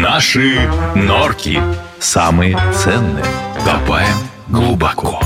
Наши норки. Самые ценные. Копаем глубоко.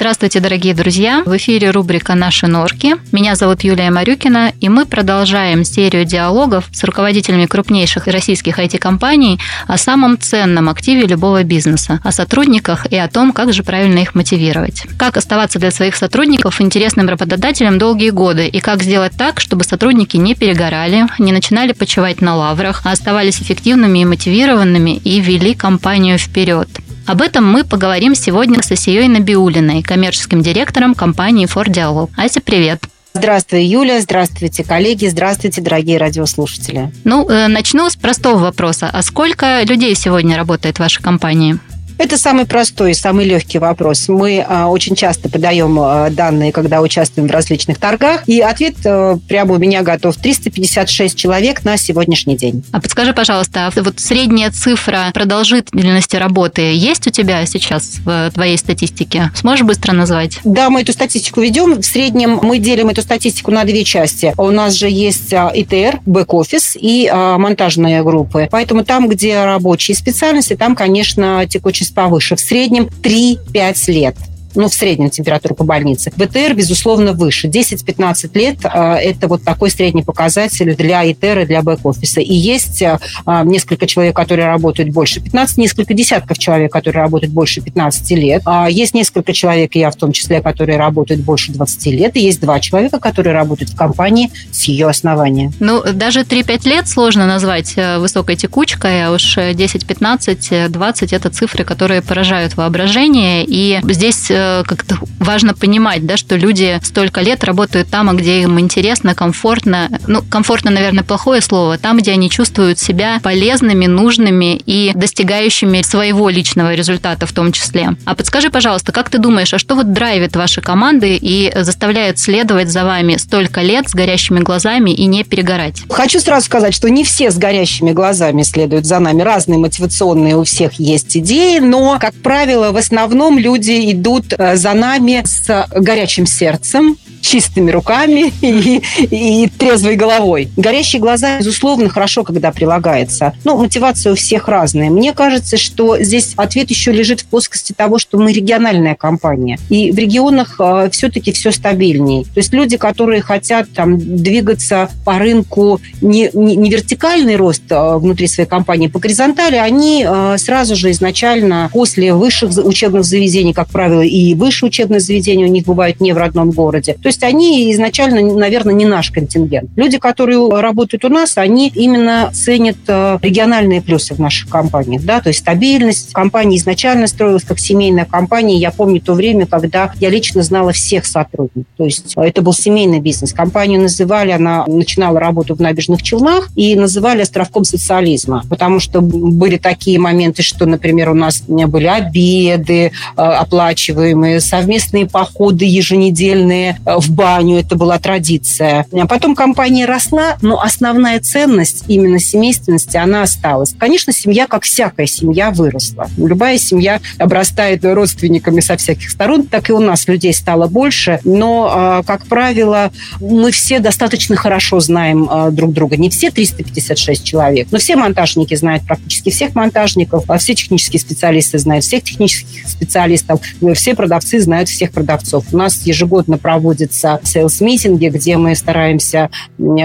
Здравствуйте, дорогие друзья! В эфире рубрика «Наши норки». Меня зовут Юлия Марюкина, и мы продолжаем серию диалогов с руководителями крупнейших российских IT-компаний о самом ценном активе любого бизнеса, о сотрудниках и о том, как же правильно их мотивировать. Как оставаться для своих сотрудников интересным работодателем долгие годы, и как сделать так, чтобы сотрудники не перегорали, не начинали почивать на лаврах, а оставались эффективными и мотивированными и вели компанию вперед. Об этом мы поговорим сегодня с Асией Набиулиной, коммерческим директором компании Ford Dialog. Ася, привет! Здравствуй, Юля. Здравствуйте, коллеги. Здравствуйте, дорогие радиослушатели. Ну, э, начну с простого вопроса. А сколько людей сегодня работает в вашей компании? Это самый простой и самый легкий вопрос. Мы а, очень часто подаем а, данные, когда участвуем в различных торгах, и ответ а, прямо у меня готов. 356 человек на сегодняшний день. А подскажи, пожалуйста, а вот средняя цифра продолжительности работы есть у тебя сейчас в твоей статистике? Сможешь быстро назвать? Да, мы эту статистику ведем. В среднем мы делим эту статистику на две части. У нас же есть ИТР, бэк-офис и монтажные группы. Поэтому там, где рабочие специальности, там, конечно, текучесть повыше. В среднем 3-5 лет ну, в среднем температуру по больнице. БТР, безусловно, выше. 10-15 лет а, это вот такой средний показатель для ИТР и для бэк-офиса. И есть а, а, несколько человек, которые работают больше 15, несколько десятков человек, которые работают больше 15 лет. Есть несколько человек, я в том числе, которые работают больше 20 лет. И есть два человека, которые работают в компании с ее основания. Ну, даже 3-5 лет сложно назвать э, высокой текучкой, а уж 10, 15, 20 – это цифры, которые поражают воображение. И здесь э, Э, как-то важно понимать, да, что люди столько лет работают там, где им интересно, комфортно. Ну, комфортно, наверное, плохое слово. Там, где они чувствуют себя полезными, нужными и достигающими своего личного результата в том числе. А подскажи, пожалуйста, как ты думаешь, а что вот драйвит ваши команды и заставляет следовать за вами столько лет с горящими глазами и не перегорать? Хочу сразу сказать, что не все с горящими глазами следуют за нами. Разные мотивационные у всех есть идеи, но, как правило, в основном люди идут Э, за нами с горячим сердцем, чистыми руками и, и трезвой головой. Горящие глаза, безусловно, хорошо, когда прилагается. Но мотивация у всех разная. Мне кажется, что здесь ответ еще лежит в плоскости того, что мы региональная компания. И в регионах э, все-таки все стабильнее. То есть люди, которые хотят там, двигаться по рынку не, не, не вертикальный рост э, внутри своей компании, по горизонтали, они э, сразу же изначально после высших учебных заведений, как правило, и высшие учебные заведения у них бывают не в родном городе. То есть они изначально, наверное, не наш контингент. Люди, которые работают у нас, они именно ценят э, региональные плюсы в наших компаниях. Да? То есть стабильность. Компания изначально строилась как семейная компания. Я помню то время, когда я лично знала всех сотрудников. То есть э, это был семейный бизнес. Компанию называли, она начинала работу в набережных Челнах и называли островком социализма. Потому что были такие моменты, что, например, у нас были обеды э, оплачиваемые, совместные походы еженедельные в баню, это была традиция. А потом компания росла, но основная ценность именно семейственности, она осталась. Конечно, семья, как всякая семья, выросла. Любая семья обрастает родственниками со всяких сторон, так и у нас людей стало больше, но, а, как правило, мы все достаточно хорошо знаем а, друг друга. Не все 356 человек, но все монтажники знают практически всех монтажников, а все технические специалисты знают всех технических специалистов, все продавцы знают всех продавцов. У нас ежегодно проводятся sales meeting'и, где мы стараемся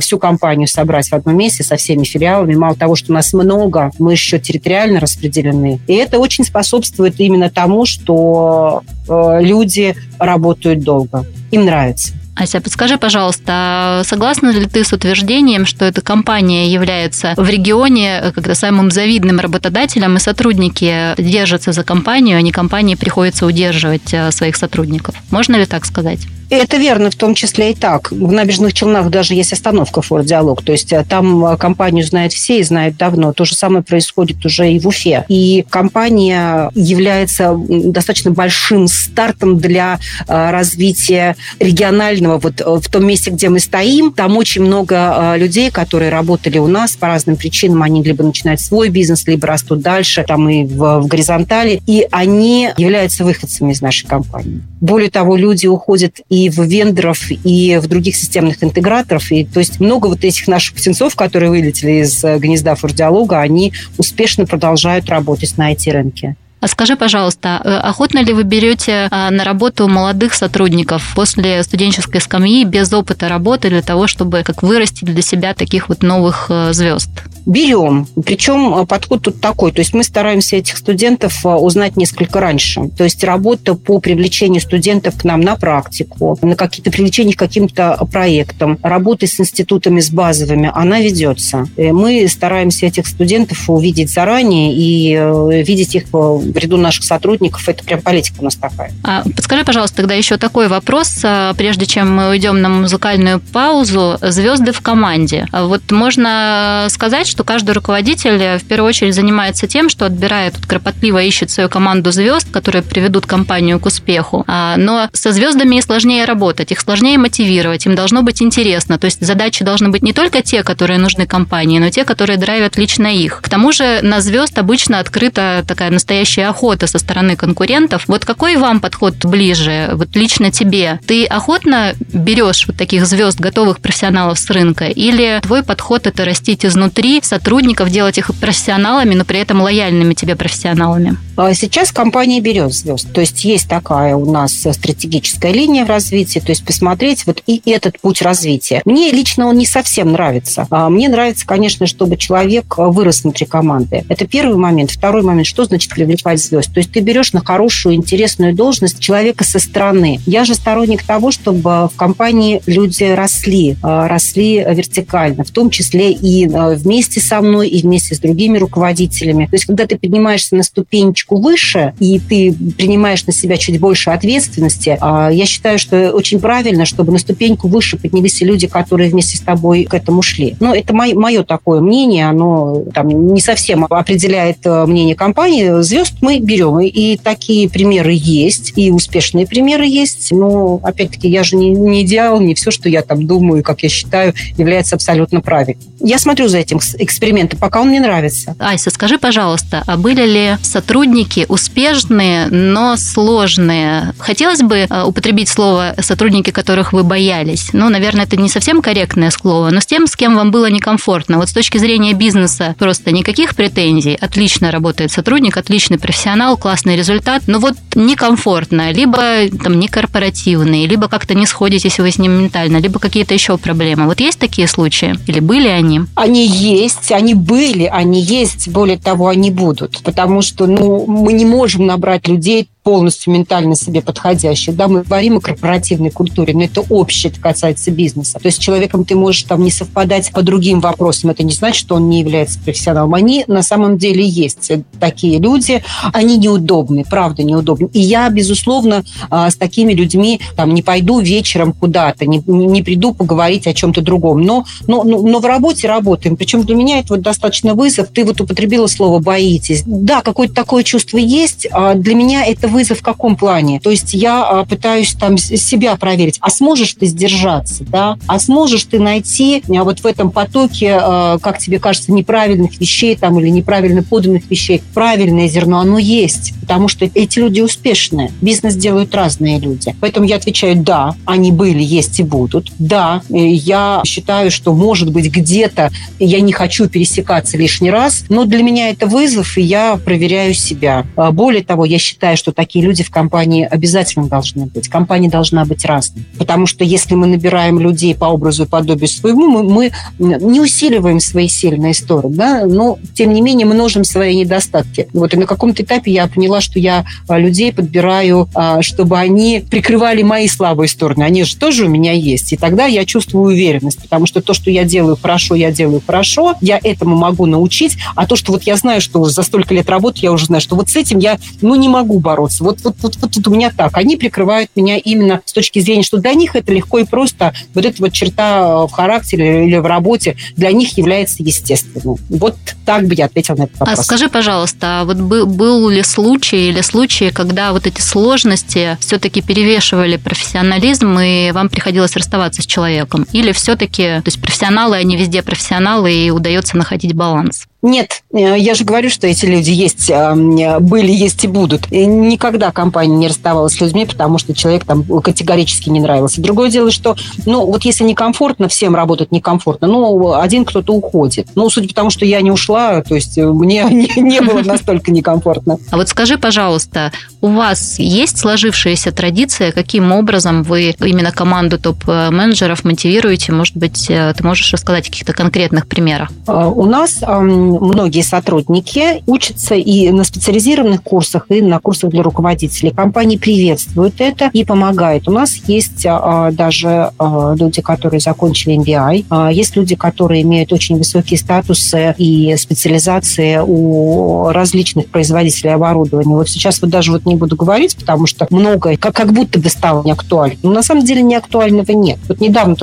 всю компанию собрать в одном месте со всеми филиалами. Мало того, что нас много, мы еще территориально распределены. И это очень способствует именно тому, что э, люди работают долго. Им нравится. Ася, подскажи, пожалуйста, а согласна ли ты с утверждением, что эта компания является в регионе э, когда самым завидным работодателем, и сотрудники держатся за компанию, а не компании приходится удерживать э, своих сотрудников? Можно ли так сказать? Это верно, в том числе и так. В набережных Челнах даже есть остановка Форд Диалог. То есть э, там компанию знают все и знают давно. То же самое происходит уже и в Уфе. И компания является достаточно большим стартом для развития регионального вот в том месте, где мы стоим. Там очень много людей, которые работали у нас по разным причинам. Они либо начинают свой бизнес, либо растут дальше, там и в, в горизонтали. И они являются выходцами из нашей компании. Более того, люди уходят и в вендоров, и в других системных интеграторов. И, то есть много вот этих наших птенцов, которые вылетели из э, гнезда фурдиалога, они успешно продолжают работать на IT-рынке. А скажи, пожалуйста, э, охотно ли вы берете э, на работу молодых сотрудников после студенческой скамьи без опыта работы для того, чтобы как вырастить для себя таких вот новых звезд? Берем. Причем подход тут такой. То есть мы стараемся этих студентов узнать несколько раньше. То есть работа по привлечению студентов к нам на практику, на какие-то привлечения к каким-то проектам, работа с институтами, с базовыми, она ведется. Мы стараемся этих студентов увидеть заранее и видеть их в ряду наших сотрудников. Это прям политика у нас такая. А подскажи, пожалуйста, тогда еще такой вопрос, а, прежде чем мы уйдем на музыкальную паузу. Звезды в команде. А вот можно сказать, что каждый руководитель в первую очередь занимается тем, что отбирает, кропотливо ищет свою команду звезд, которые приведут компанию к успеху. А, но со звездами сложнее работать, их сложнее мотивировать, им должно быть интересно. То есть задачи должны быть не только те, которые нужны компании, но те, которые драйвят лично их. К тому же на звезд обычно открыта такая настоящая охота со стороны конкурентов. Вот какой вам подход ближе, вот лично тебе? Ты охотно берешь вот таких звезд, готовых профессионалов с рынка, или твой подход это растить изнутри сотрудников, делать их профессионалами, но при этом лояльными тебе профессионалами? А сейчас компания берет звезд. То есть есть такая у нас стратегическая линия в развитии, то есть посмотреть вот и этот путь развития. Мне лично он не совсем нравится. А мне нравится, конечно, чтобы человек вырос внутри команды. Это первый момент. Второй момент, что значит привлекать звезд. То есть ты берешь на хорошую, интересную должность человека со стороны. Я же сторонник того, чтобы в компании люди росли, а, росли вертикально, в том числе и вместе со мной, и вместе с другими руководителями. То есть когда ты поднимаешься на ступенечку выше, и ты принимаешь на себя чуть больше ответственности, а, я считаю, что очень правильно, чтобы на ступеньку выше поднялись и люди, которые вместе с тобой к этому шли. Но это мое такое мнение, оно там не совсем определяет мнение компании. Звезд мы берем. И такие примеры есть, и успешные примеры есть. Но, опять-таки, я же не, не идеал, не все, что я там думаю, как я считаю, является абсолютно правильным. Я смотрю за этим экспериментом, пока он мне нравится. Айса, скажи, пожалуйста, а были ли сотрудники успешные, но сложные? Хотелось бы э, употребить слово «сотрудники, которых вы боялись». Ну, наверное, это не совсем корректное слово, но с тем, с кем вам было некомфортно. Вот с точки зрения бизнеса просто никаких претензий. Отлично работает сотрудник, отличный профессионал, классный результат, но вот некомфортно, либо там не корпоративный, либо как-то не сходитесь вы с ним ментально, либо какие-то еще проблемы. Вот есть такие случаи? Или были они? Они есть, они были, они есть, более того, они будут. Потому что ну, мы не можем набрать людей полностью ментально себе подходящих. Да, мы говорим о корпоративной культуре, но это общее, это касается бизнеса. То есть с человеком ты можешь там не совпадать по другим вопросам. Это не значит, что он не является профессионалом. Они на самом деле есть такие люди. Они неудобны, правда неудобны. И я, безусловно, а, с такими людьми там не пойду вечером куда-то, не, не приду поговорить о чем-то другом. Но, но, но в работе работаем. Причем для меня это вот достаточно вызов. Ты вот употребила слово «боитесь». Да, какое-то такое чувство есть. А для меня это вызов в каком плане? То есть я а, пытаюсь там себя проверить. А сможешь ты сдержаться, да? А сможешь ты найти а, вот в этом потоке, а, как тебе кажется, неправильных вещей там или неправильно поданных вещей, правильное зерно, оно есть. Потому что эти люди успешные. Бизнес делают разные люди. Поэтому я отвечаю, да, они были, есть и будут. Да, э, я считаю, что, может быть, где-то я не хочу пересекаться лишний раз, но для меня это вызов, и я проверяю себя. Более того, я считаю, что такие такие люди в компании обязательно должны быть. Компания должна быть разной. Потому что если мы набираем людей по образу и подобию своему, мы, мы не усиливаем свои сильные стороны, да? но, тем не менее, множим свои недостатки. Вот и на каком-то этапе я поняла, что я а, людей подбираю, а, чтобы они прикрывали мои слабые стороны. Они же тоже у меня есть. И тогда я чувствую уверенность, потому что то, что я делаю хорошо, я делаю хорошо, я этому могу научить, а то, что вот я знаю, что за столько лет работы, я уже знаю, что вот с этим я, ну, не могу бороться нравился. Вот, вот, вот, вот, у меня так. Они прикрывают меня именно с точки зрения, что для них это легко и просто. Вот эта вот черта в характере или в работе для них является естественной. Вот так бы я ответила на этот А вопрос. скажи, пожалуйста, а вот был, ли случай или случаи, когда вот эти сложности все-таки перевешивали профессионализм, и вам приходилось расставаться с человеком? Или все-таки, то есть профессионалы, они везде профессионалы, и удается находить баланс? Нет, э, я же говорю, что эти люди есть, э, были, есть и будут. И никогда компания не расставалась с людьми, потому что человек там категорически не нравился. Другое дело, что, ну, вот если некомфортно, всем работать некомфортно, ну, один кто-то уходит. Ну, судя по тому, что я не ушла, то есть мне не, не было настолько некомфортно. А вот скажи, пожалуйста, у вас есть сложившаяся традиция, каким образом вы именно команду топ-менеджеров мотивируете? Может быть, э, ты можешь рассказать о каких-то конкретных примерах? У нас многие сотрудники учатся и на специализированных курсах, и на курсах для руководителей. Компании приветствуют это и помогают. У нас есть а, даже а, люди, которые закончили MBA, а, есть люди, которые имеют очень высокие статусы и специализации у различных производителей оборудования. Вот сейчас вот даже вот не буду говорить, потому что многое как, как будто бы стало не актуально. Но на самом деле не актуального нет. Вот недавно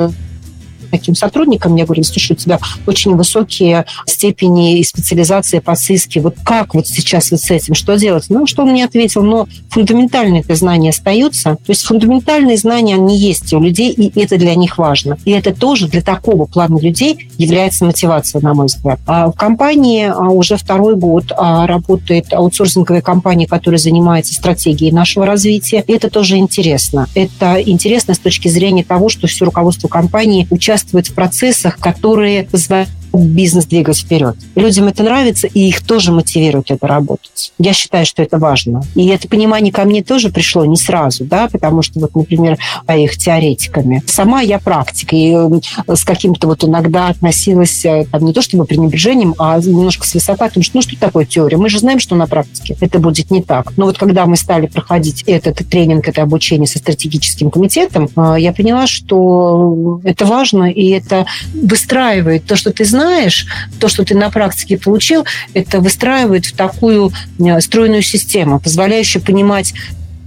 таким сотрудникам, я говорю, слушай, у тебя очень высокие степени и специализации по ЦИСКе. Вот как вот сейчас вот с этим, что делать? Ну, что он мне ответил? Но фундаментальные это знания остаются. То есть фундаментальные знания, они есть у людей, и это для них важно. И это тоже для такого плана людей является мотивацией, на мой взгляд. А в компании а, уже второй год а, работает аутсорсинговая компания, которая занимается стратегией нашего развития. И это тоже интересно. Это интересно с точки зрения того, что все руководство компании участвует в процессах, которые позволяют бизнес двигать вперед. Людям это нравится, и их тоже мотивирует это работать. Я считаю, что это важно. И это понимание ко мне тоже пришло не сразу, да, потому что, вот, например, по их теоретиками. Сама я практик, и с каким-то вот иногда относилась там, не то чтобы пренебрежением, а немножко с высока, потому что, ну, что такое теория? Мы же знаем, что на практике это будет не так. Но вот когда мы стали проходить этот тренинг, это обучение со стратегическим комитетом, я поняла, что это важно, и это выстраивает то, что ты знаешь, знаешь, то, что ты на практике получил, это выстраивает в такую э, стройную систему, позволяющую понимать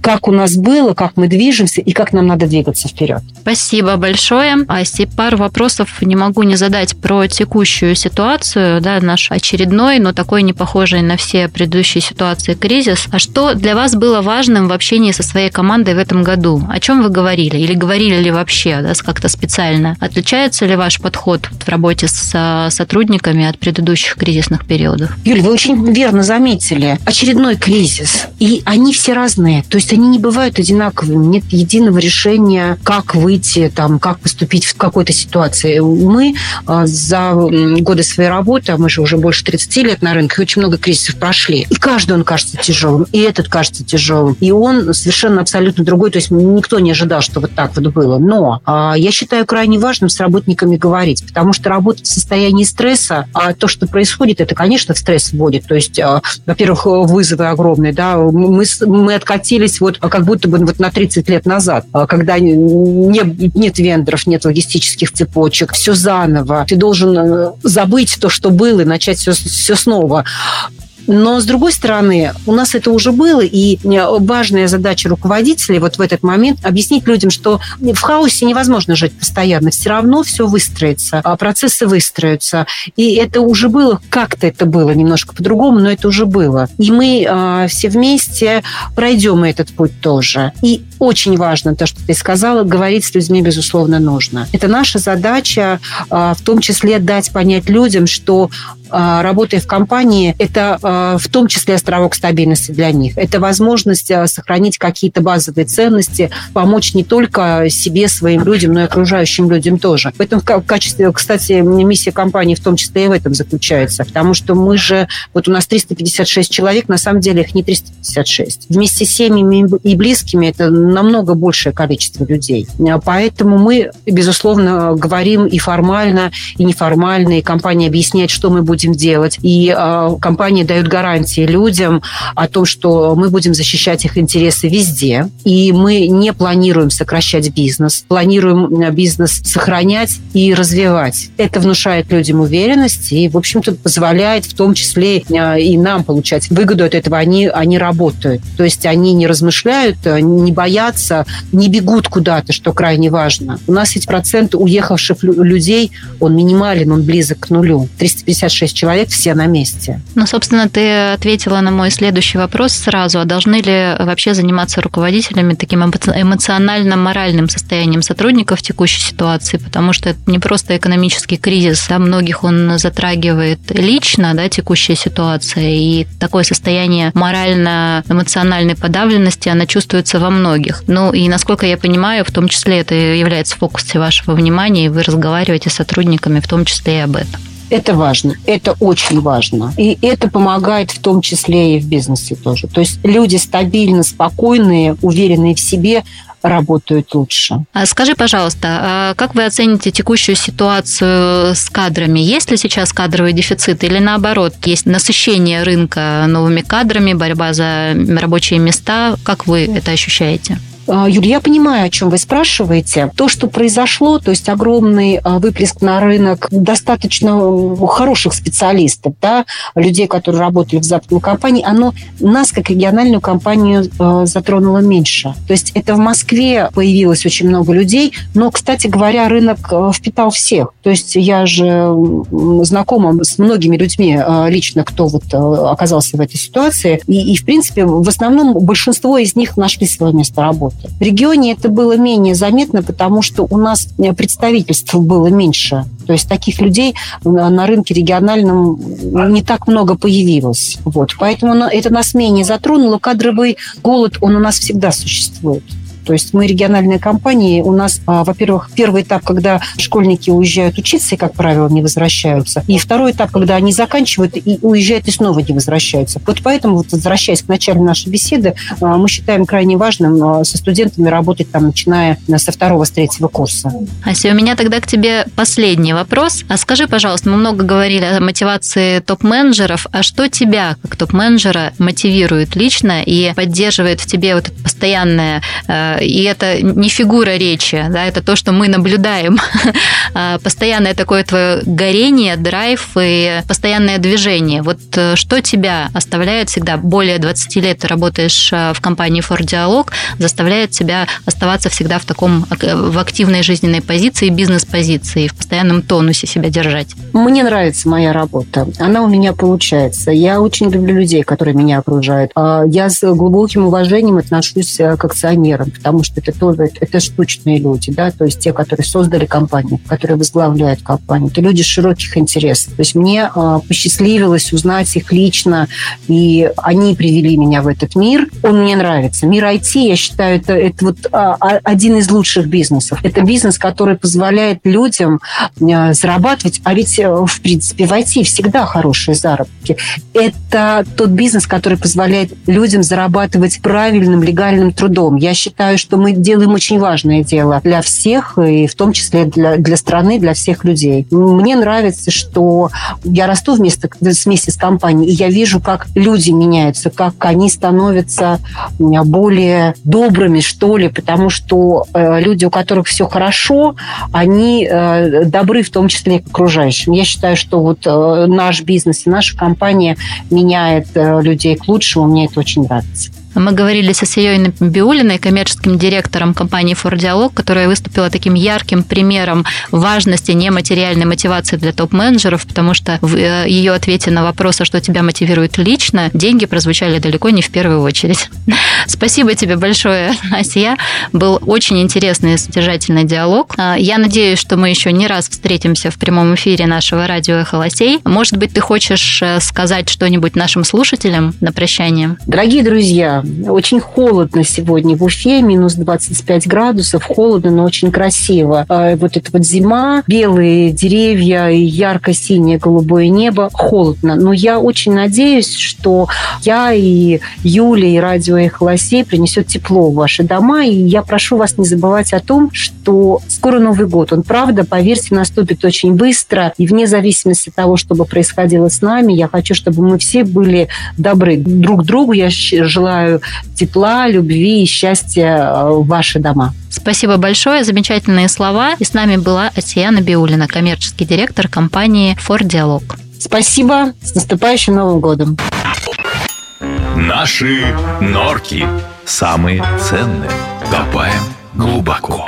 как у нас было, как мы движемся и как нам надо двигаться вперед. Спасибо большое. Асти, пару вопросов не могу не задать про текущую ситуацию, да, наш очередной, но такой не похожий на все предыдущие ситуации кризис. А что для вас было важным в общении со своей командой в этом году? О чем вы говорили? Или говорили ли вообще, да, как-то специально? Отличается ли ваш подход в работе с сотрудниками от предыдущих кризисных периодов? Юль, вы очень верно заметили. Очередной кризис. И они все разные. То есть есть они не бывают одинаковыми. Нет единого решения, как выйти, там, как поступить в какой-то ситуации. Мы а, за годы своей работы, а мы же уже больше 30 лет на рынке, очень много кризисов прошли. И каждый он кажется тяжелым, и этот кажется тяжелым. И он совершенно абсолютно другой. То есть никто не ожидал, что вот так вот было. Но а, я считаю крайне важным с работниками говорить, потому что работать в состоянии стресса, а то, что происходит, это, конечно, стресс вводит. То есть, а, во-первых, вызовы огромные, да, мы, мы откатились вот как будто бы вот на 30 лет назад, а, когда не, нет вендоров, нет логистических цепочек, все заново. Ты должен э, забыть то, что было, и начать все, все снова. Но, с другой стороны, у нас это уже было, и э, важная задача руководителей вот в этот момент объяснить людям, что в хаосе невозможно жить постоянно. Все равно все выстроится, а процессы выстроятся. И это уже было, как-то это было немножко по-другому, но это уже было. И мы э, все вместе пройдем этот путь тоже. И очень важно то, что ты сказала, говорить с людьми, безусловно, нужно. Это наша задача, э, в том числе дать понять людям, что работая в компании, это э, в том числе островок стабильности для них. Это возможность э, сохранить какие-то базовые ценности, помочь не только себе, своим людям, но и окружающим людям тоже. Поэтому в качестве, кстати, миссия компании в том числе и в этом заключается, потому что мы же, вот у нас 356 человек, на самом деле их не 356. Вместе с семьями и близкими это намного большее количество людей. Поэтому мы, безусловно, говорим и формально, и неформально, и компания объясняет, что мы будем делать. И э, компания дает гарантии людям о том, что мы будем защищать их интересы везде. И мы не планируем сокращать бизнес, планируем бизнес сохранять и развивать. Это внушает людям уверенность и, в общем-то, позволяет в том числе э, и нам получать выгоду от этого. Они, они работают. То есть они не размышляют, э, не боятся, не бегут куда-то, что крайне важно. У нас ведь процент уехавших людей, он минимален, он близок к нулю. 356 человек, все на месте. Ну, собственно, ты ответила на мой следующий вопрос сразу. А должны ли вообще заниматься руководителями таким эмоционально-моральным состоянием сотрудников в текущей ситуации? Потому что это не просто экономический кризис, а многих он затрагивает лично, да, текущая ситуация. И такое состояние морально-эмоциональной подавленности, она чувствуется во многих. Ну, и насколько я понимаю, в том числе это является в фокусе вашего внимания, и вы разговариваете с сотрудниками в том числе и об этом. Это важно, это очень важно. И это помогает в том числе и в бизнесе тоже. То есть люди стабильно, спокойные, уверенные в себе, работают лучше. А скажи, пожалуйста, а как вы оцените текущую ситуацию с кадрами? Есть ли сейчас кадровый дефицит или наоборот, есть насыщение рынка новыми кадрами, борьба за рабочие места? Как вы это ощущаете? А, Юлия, я понимаю, о чем вы спрашиваете. То, что произошло, то есть огромный а, выплеск на рынок достаточно хороших специалистов, да, людей, которые работали в западной компании, оно нас, как региональную компанию, а, затронуло меньше. То есть это в Москве появилось очень много людей, но, кстати говоря, рынок впитал всех. То есть я же знакома с многими людьми лично, кто вот оказался в этой ситуации. И, и в принципе, в основном большинство из них нашли свое место работы. В регионе это было менее заметно, потому что у нас э, представительств было меньше. То есть таких людей на рынке региональном не так много появилось. Вот. Поэтому это нас менее затронуло. Кадровый голод, он у нас всегда существует. То есть мы региональные компании, у нас, а, во-первых, первый этап, когда школьники уезжают учиться и, как правило, не возвращаются. И второй этап, когда они заканчивают и уезжают и снова не возвращаются. Вот поэтому, вот, возвращаясь к началу нашей беседы, а, мы считаем крайне важным а, со студентами работать там, начиная со второго, с третьего курса. Ася, у меня тогда к тебе последний вопрос. А скажи, пожалуйста, мы много говорили о мотивации топ-менеджеров, а что тебя, как топ-менеджера, мотивирует лично и поддерживает в тебе вот это постоянное и это не фигура речи, да, это то, что мы наблюдаем. А, постоянное такое твое горение, драйв и постоянное движение. Вот э, что тебя оставляет всегда, более 20 лет ты работаешь э, в компании Ford Dialog, заставляет тебя оставаться всегда в таком, в активной жизненной позиции, бизнес-позиции, в постоянном тонусе себя держать? Мне нравится моя работа. Она у меня получается. Я очень люблю людей, которые меня окружают. А, я с глубоким уважением отношусь э, к акционерам, потому что это тоже это штучные люди, да, то есть те, которые создали компанию, которые возглавляют компанию. Это люди широких интересов. То есть мне э, посчастливилось узнать их лично, и они привели меня в этот мир. Он мне нравится. Мир IT, я считаю, это, это вот э, один из лучших бизнесов. Это бизнес, который позволяет людям э, зарабатывать, а ведь, э, в принципе, в IT всегда хорошие заработки. Это тот бизнес, который позволяет людям зарабатывать правильным легальным трудом. Я считаю, что мы делаем очень важное дело для всех, и в том числе для, для страны, для всех людей. Мне нравится, что я расту вместе, вместе с компанией, и я вижу, как люди меняются, как они становятся более добрыми, что ли, потому что э, люди, у которых все хорошо, они э, добры в том числе к окружающим. Я считаю, что вот э, наш бизнес и наша компания меняет э, людей к лучшему, мне это очень нравится. Мы говорили со Сией Биулиной, коммерческим директором компании Dialog, которая выступила таким ярким примером важности нематериальной мотивации для топ-менеджеров, потому что в э, ее ответе на вопрос, а что тебя мотивирует лично, деньги прозвучали далеко не в первую очередь. Спасибо тебе большое, Асия. Был очень интересный и содержательный диалог. А, я надеюсь, что мы еще не раз встретимся в прямом эфире нашего радио «Эхолосей». Может быть, ты хочешь э, сказать что-нибудь нашим слушателям на прощание? Дорогие друзья, Очень холодно сегодня в Уфе, минус 25 градусов, холодно, но очень красиво. А, вот эта вот зима, белые деревья и ярко-синее голубое небо, холодно. Но я очень надеюсь, что я и Юля, и радио «Эхо Лосей» принесет тепло в ваши дома. И я прошу вас не забывать о том, что скоро Новый год. Он, правда, поверьте, наступит очень быстро. И вне зависимости от того, что бы происходило с нами, я хочу, чтобы мы все были добры друг другу. Я желаю тепла, любви и счастья э, в ваши дома. Спасибо большое, замечательные слова. И с нами была Атьяна Биулина, коммерческий директор компании «Форд Диалог». Спасибо, с наступающим Новым годом. Наши норки. Самые ценные. Копаем глубоко.